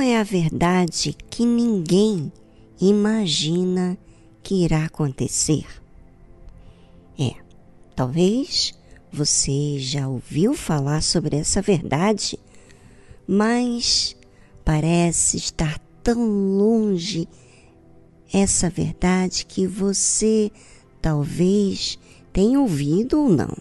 é a verdade que ninguém imagina que irá acontecer? É, talvez você já ouviu falar sobre essa verdade, mas parece estar tão longe essa verdade que você talvez tenha ouvido ou não.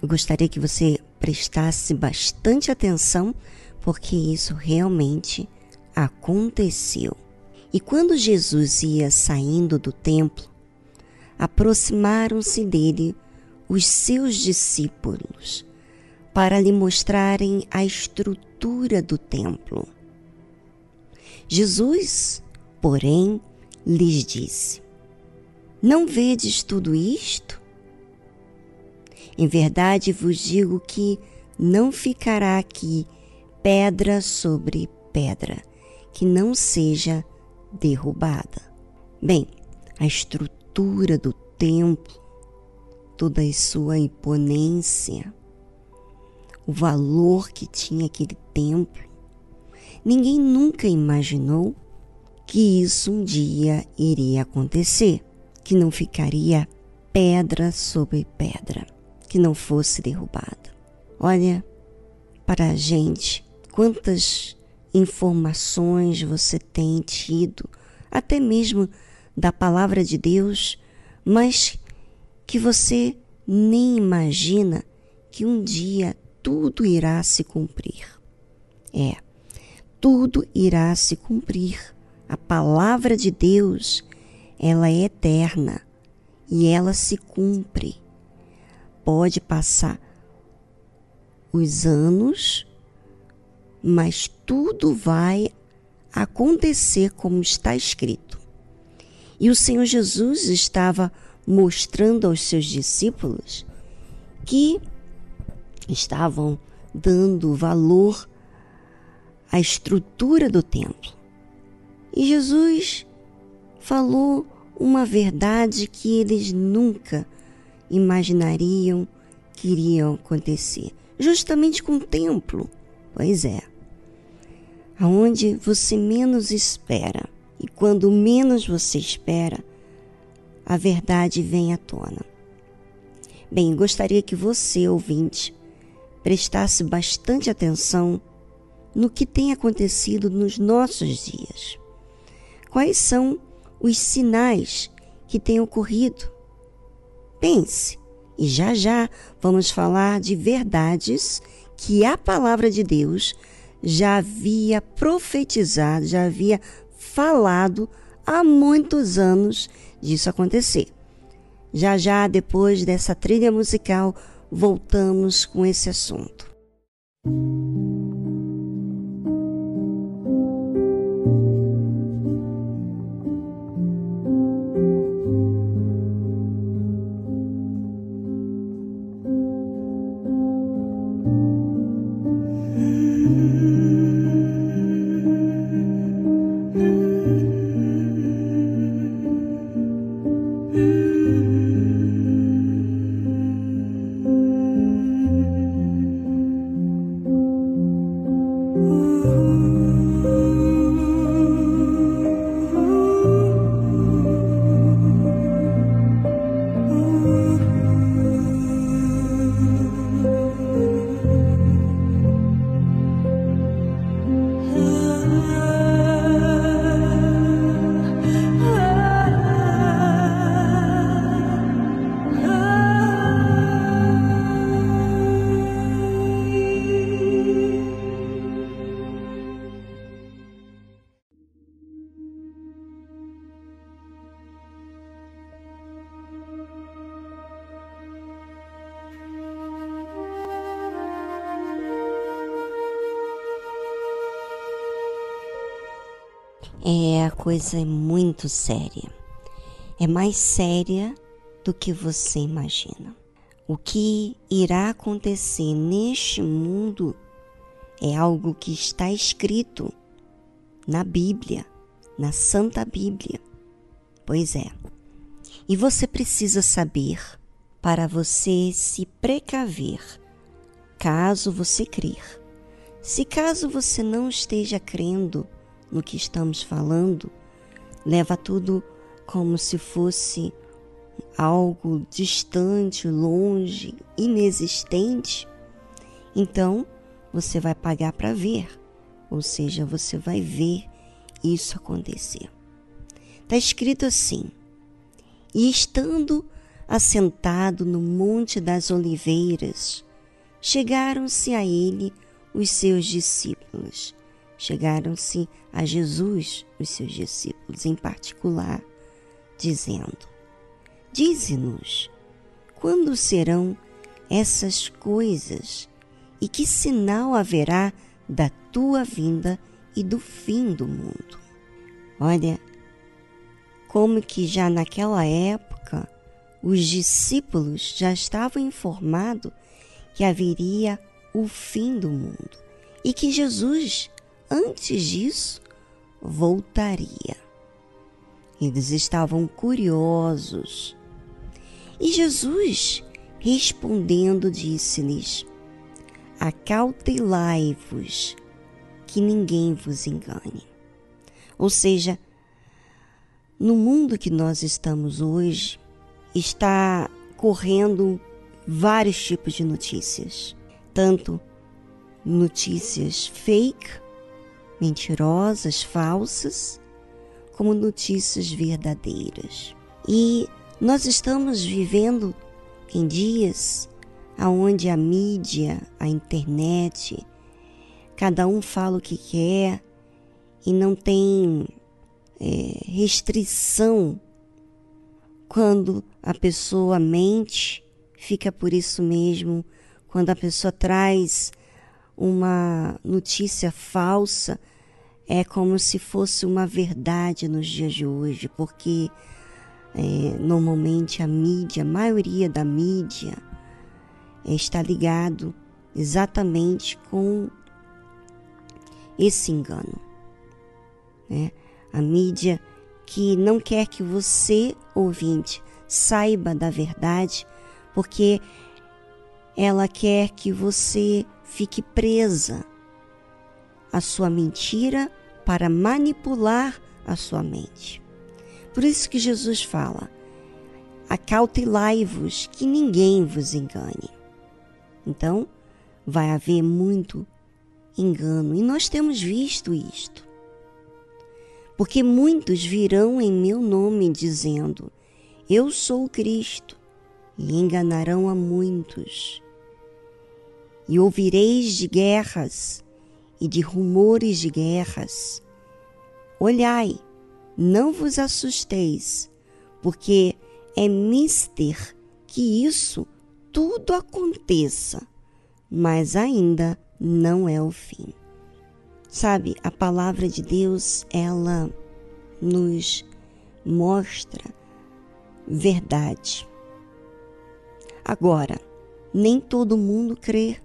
Eu gostaria que você prestasse bastante atenção, porque isso realmente aconteceu. E quando Jesus ia saindo do templo, aproximaram-se dele os seus discípulos para lhe mostrarem a estrutura do templo. Jesus, porém, lhes disse: Não vedes tudo isto? Em verdade vos digo que não ficará aqui pedra sobre pedra que não seja derrubada. Bem, a estrutura do templo, toda a sua imponência, o valor que tinha aquele templo, ninguém nunca imaginou que isso um dia iria acontecer, que não ficaria pedra sobre pedra, que não fosse derrubada. Olha, para a gente, quantas informações você tem tido, até mesmo da palavra de Deus, mas que você nem imagina que um dia tudo irá se cumprir. É, tudo irá se cumprir a palavra de Deus, ela é eterna e ela se cumpre. Pode passar os anos, mas tudo vai acontecer como está escrito. E o Senhor Jesus estava mostrando aos seus discípulos que estavam dando valor à estrutura do templo. E Jesus falou uma verdade que eles nunca imaginariam que iria acontecer, justamente com o templo. Pois é, aonde você menos espera e quando menos você espera, a verdade vem à tona. Bem, gostaria que você, ouvinte, prestasse bastante atenção no que tem acontecido nos nossos dias. Quais são os sinais que têm ocorrido? Pense, e já já vamos falar de verdades que a palavra de Deus já havia profetizado, já havia falado há muitos anos disso acontecer. Já já depois dessa trilha musical voltamos com esse assunto. É, a coisa é muito séria. É mais séria do que você imagina. O que irá acontecer neste mundo é algo que está escrito na Bíblia, na Santa Bíblia. Pois é. E você precisa saber para você se precaver, caso você crer. Se caso você não esteja crendo, no que estamos falando, leva tudo como se fosse algo distante, longe, inexistente, então você vai pagar para ver, ou seja, você vai ver isso acontecer. Está escrito assim: E estando assentado no Monte das Oliveiras, chegaram-se a ele os seus discípulos. Chegaram-se a Jesus, os seus discípulos em particular, dizendo: Dize-nos, quando serão essas coisas e que sinal haverá da tua vinda e do fim do mundo? Olha, como que já naquela época os discípulos já estavam informados que haveria o fim do mundo e que Jesus, antes disso, voltaria. Eles estavam curiosos. E Jesus, respondendo, disse-lhes: Acautelai-vos, que ninguém vos engane. Ou seja, no mundo que nós estamos hoje, está correndo vários tipos de notícias, tanto notícias fake, mentirosas, falsas, como notícias verdadeiras. E nós estamos vivendo em dias onde a mídia, a internet, cada um fala o que quer e não tem é, restrição quando a pessoa mente, fica por isso mesmo, quando a pessoa traz uma notícia falsa, é como se fosse uma verdade nos dias de hoje, porque é, normalmente a mídia, a maioria da mídia, é, está ligado exatamente com esse engano. Né? A mídia que não quer que você, ouvinte, saiba da verdade, porque ela quer que você fique presa à sua mentira para manipular a sua mente. Por isso que Jesus fala: acautelai-vos que ninguém vos engane. Então, vai haver muito engano e nós temos visto isto. Porque muitos virão em meu nome dizendo: Eu sou Cristo, e enganarão a muitos. E ouvireis de guerras e de rumores de guerras. Olhai, não vos assusteis, porque é mister que isso tudo aconteça, mas ainda não é o fim. Sabe, a palavra de Deus, ela nos mostra verdade. Agora, nem todo mundo crê.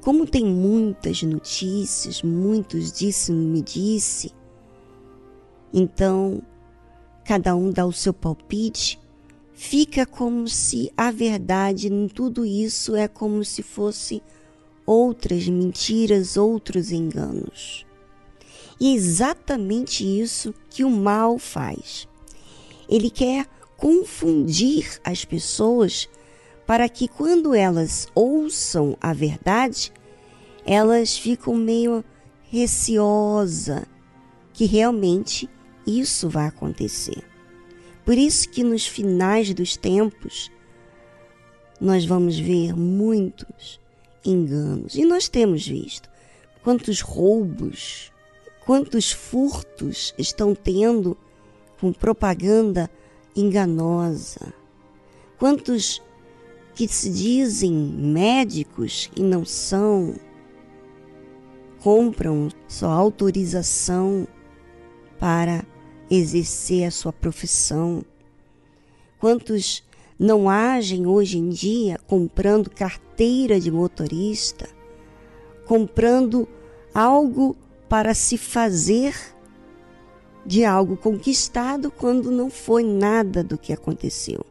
Como tem muitas notícias, muitos disse-me disse, então cada um dá o seu palpite, fica como se a verdade em tudo isso é como se fosse outras mentiras, outros enganos. E é exatamente isso que o mal faz. Ele quer confundir as pessoas para que quando elas ouçam a verdade, elas ficam meio receosa que realmente isso vai acontecer. Por isso que nos finais dos tempos nós vamos ver muitos enganos. E nós temos visto quantos roubos, quantos furtos estão tendo com propaganda enganosa. Quantos que se dizem médicos e não são, compram sua autorização para exercer a sua profissão. Quantos não agem hoje em dia comprando carteira de motorista, comprando algo para se fazer de algo conquistado quando não foi nada do que aconteceu.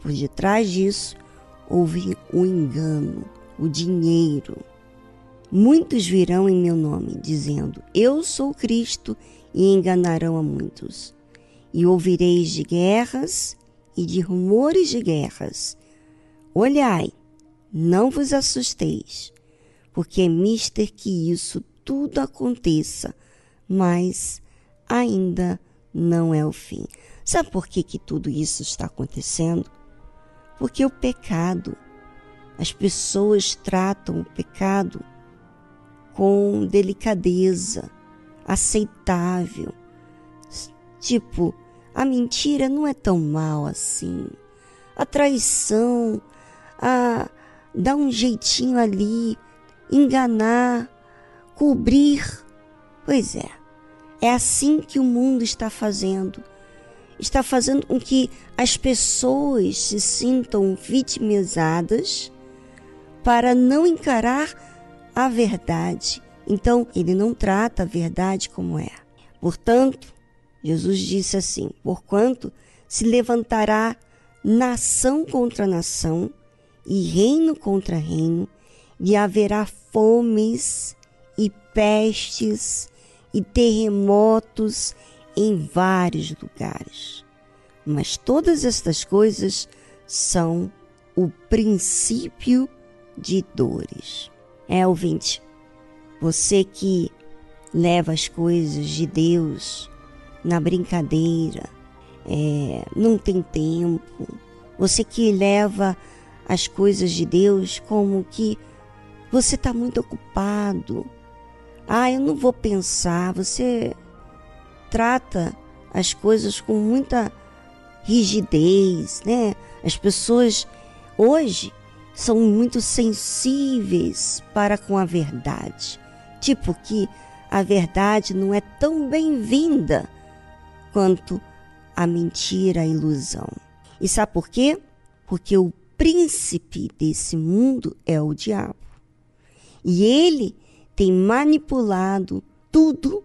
Por detrás disso houve o engano, o dinheiro. Muitos virão em meu nome, dizendo: Eu sou Cristo, e enganarão a muitos. E ouvireis de guerras e de rumores de guerras. Olhai, não vos assusteis, porque é mister que isso tudo aconteça, mas ainda não é o fim. Sabe por que, que tudo isso está acontecendo? Porque o pecado, as pessoas tratam o pecado com delicadeza, aceitável. Tipo, a mentira não é tão mal assim. A traição, a dar um jeitinho ali, enganar, cobrir. Pois é, é assim que o mundo está fazendo. Está fazendo com que as pessoas se sintam vitimizadas para não encarar a verdade. Então, ele não trata a verdade como é. Portanto, Jesus disse assim: Porquanto se levantará nação contra nação e reino contra reino, e haverá fomes e pestes e terremotos em vários lugares. Mas todas estas coisas são o princípio de dores. É, ouvinte, você que leva as coisas de Deus na brincadeira, é, não tem tempo, você que leva as coisas de Deus como que você está muito ocupado. Ah, eu não vou pensar. Você trata as coisas com muita rigidez, né? As pessoas hoje são muito sensíveis para com a verdade. Tipo que a verdade não é tão bem-vinda quanto a mentira, a ilusão. E sabe por quê? Porque o príncipe desse mundo é o diabo. E ele tem manipulado tudo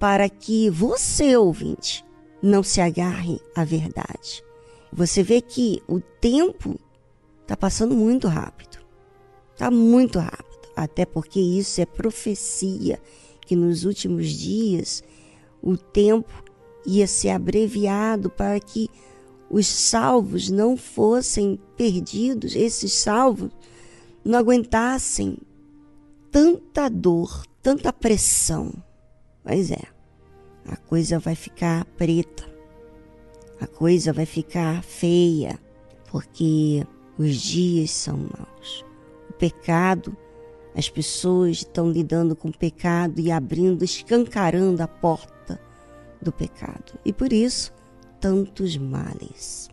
para que você, ouvinte, não se agarre à verdade. Você vê que o tempo está passando muito rápido. Está muito rápido. Até porque isso é profecia que nos últimos dias o tempo ia ser abreviado para que os salvos não fossem perdidos, esses salvos não aguentassem tanta dor, tanta pressão. Pois é, a coisa vai ficar preta, a coisa vai ficar feia, porque os dias são maus. O pecado, as pessoas estão lidando com o pecado e abrindo, escancarando a porta do pecado. E por isso, tantos males.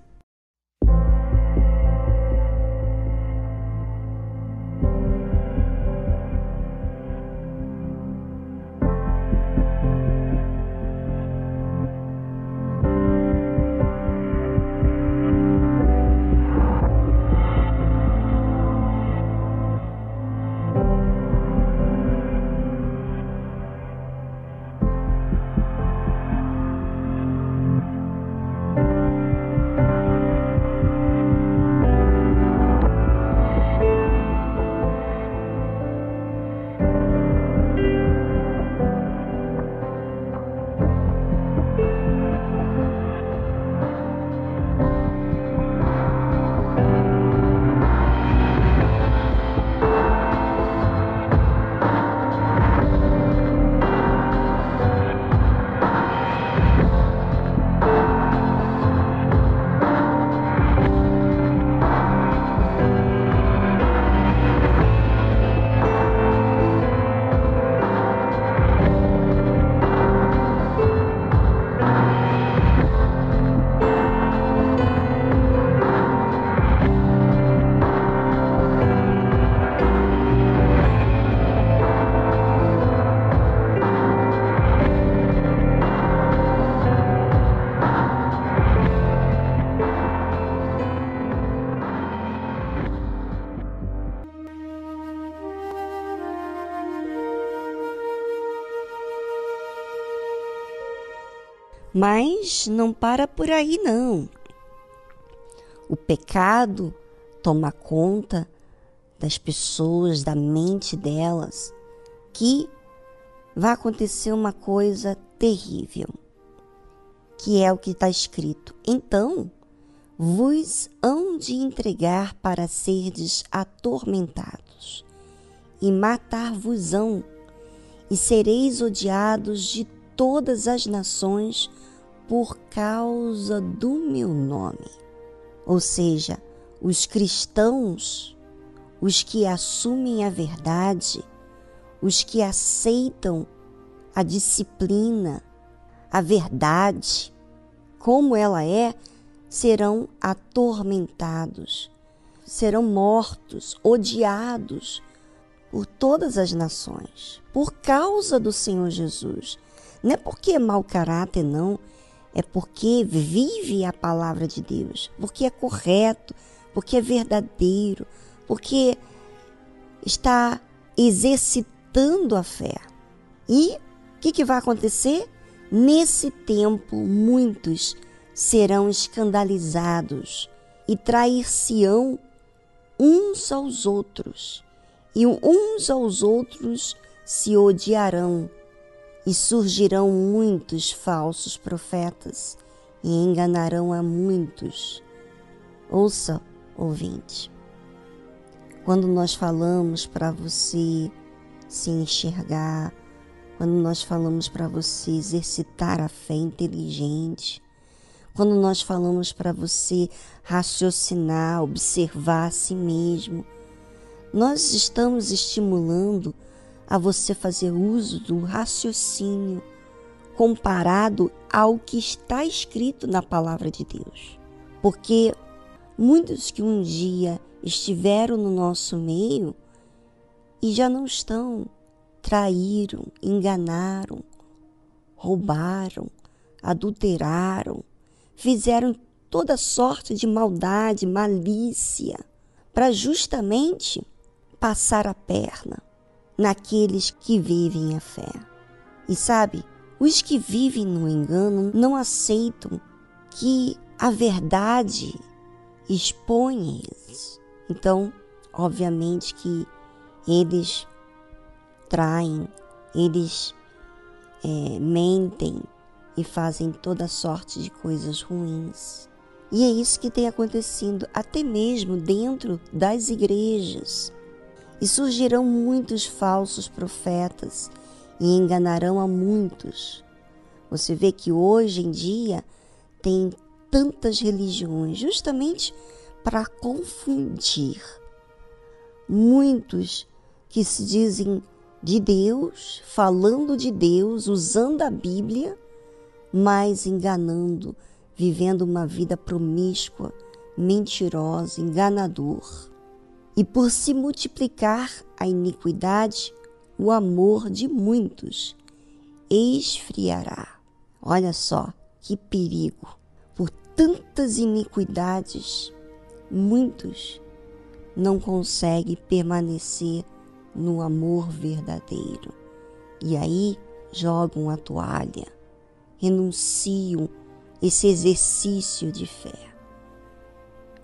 Mas não para por aí, não. O pecado toma conta das pessoas, da mente delas, que vai acontecer uma coisa terrível, que é o que está escrito. Então vos hão de entregar para serdes atormentados, e matar-vos-ão, e sereis odiados de todas as nações por causa do meu nome. Ou seja, os cristãos, os que assumem a verdade, os que aceitam a disciplina, a verdade, como ela é, serão atormentados, serão mortos, odiados por todas as nações, por causa do Senhor Jesus. Não é porque é mau caráter, não. É porque vive a palavra de Deus, porque é correto, porque é verdadeiro, porque está exercitando a fé. E o que, que vai acontecer? Nesse tempo, muitos serão escandalizados e trair-se-ão uns aos outros, e uns aos outros se odiarão, e surgirão muitos falsos profetas e enganarão a muitos. Ouça, ouvinte, quando nós falamos para você se enxergar, quando nós falamos para você exercitar a fé inteligente, quando nós falamos para você raciocinar, observar a si mesmo, nós estamos estimulando a você fazer uso do raciocínio comparado ao que está escrito na palavra de Deus. Porque muitos que um dia estiveram no nosso meio e já não estão, traíram, enganaram, roubaram, adulteraram, fizeram toda sorte de maldade, malícia, para justamente passar a perna naqueles que vivem a fé. E sabe, os que vivem no engano não aceitam que a verdade expõe eles. Então, obviamente que eles traem, eles é, mentem, e fazem toda sorte de coisas ruins. E é isso que tem acontecido até mesmo dentro das igrejas. E surgirão muitos falsos profetas e enganarão a muitos. Você vê que hoje em dia tem tantas religiões justamente para confundir. Muitos que se dizem de Deus, falando de Deus, usando a Bíblia, mas enganando, vivendo uma vida promíscua, mentirosa, enganador. E por se multiplicar a iniquidade, o amor de muitos esfriará. Olha só que perigo! Por tantas iniquidades, muitos não conseguem permanecer no amor verdadeiro. E aí jogam a toalha renunciam esse exercício de fé.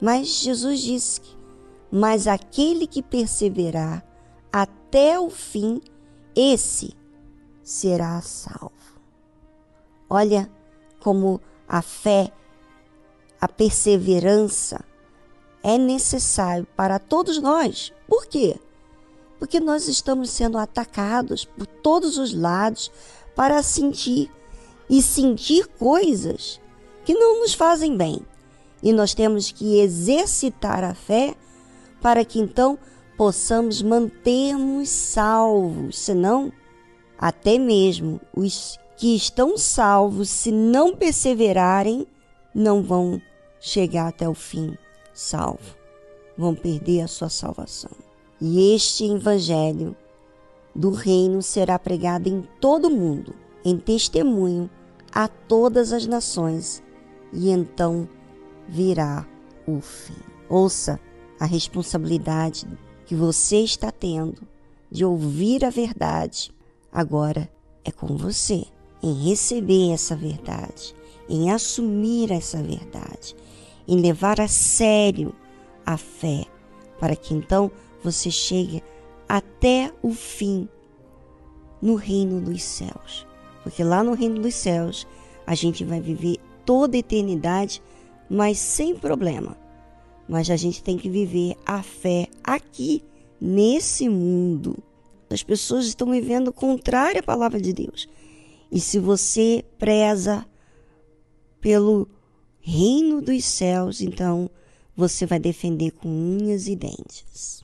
Mas Jesus disse que, mas aquele que perseverar até o fim, esse será salvo. Olha como a fé, a perseverança é necessário para todos nós. Por quê? Porque nós estamos sendo atacados por todos os lados para sentir e sentir coisas que não nos fazem bem. E nós temos que exercitar a fé para que então possamos mantermos salvos, senão até mesmo os que estão salvos, se não perseverarem, não vão chegar até o fim salvo, vão perder a sua salvação. E este evangelho do reino será pregado em todo o mundo em testemunho a todas as nações, e então virá o fim. Ouça a responsabilidade que você está tendo de ouvir a verdade. Agora é com você em receber essa verdade, em assumir essa verdade, em levar a sério a fé, para que então você chegue até o fim no reino dos céus. Porque lá no reino dos céus a gente vai viver toda a eternidade, mas sem problema. Mas a gente tem que viver a fé aqui, nesse mundo. As pessoas estão vivendo contrário à palavra de Deus. E se você preza pelo reino dos céus, então você vai defender com unhas e dentes.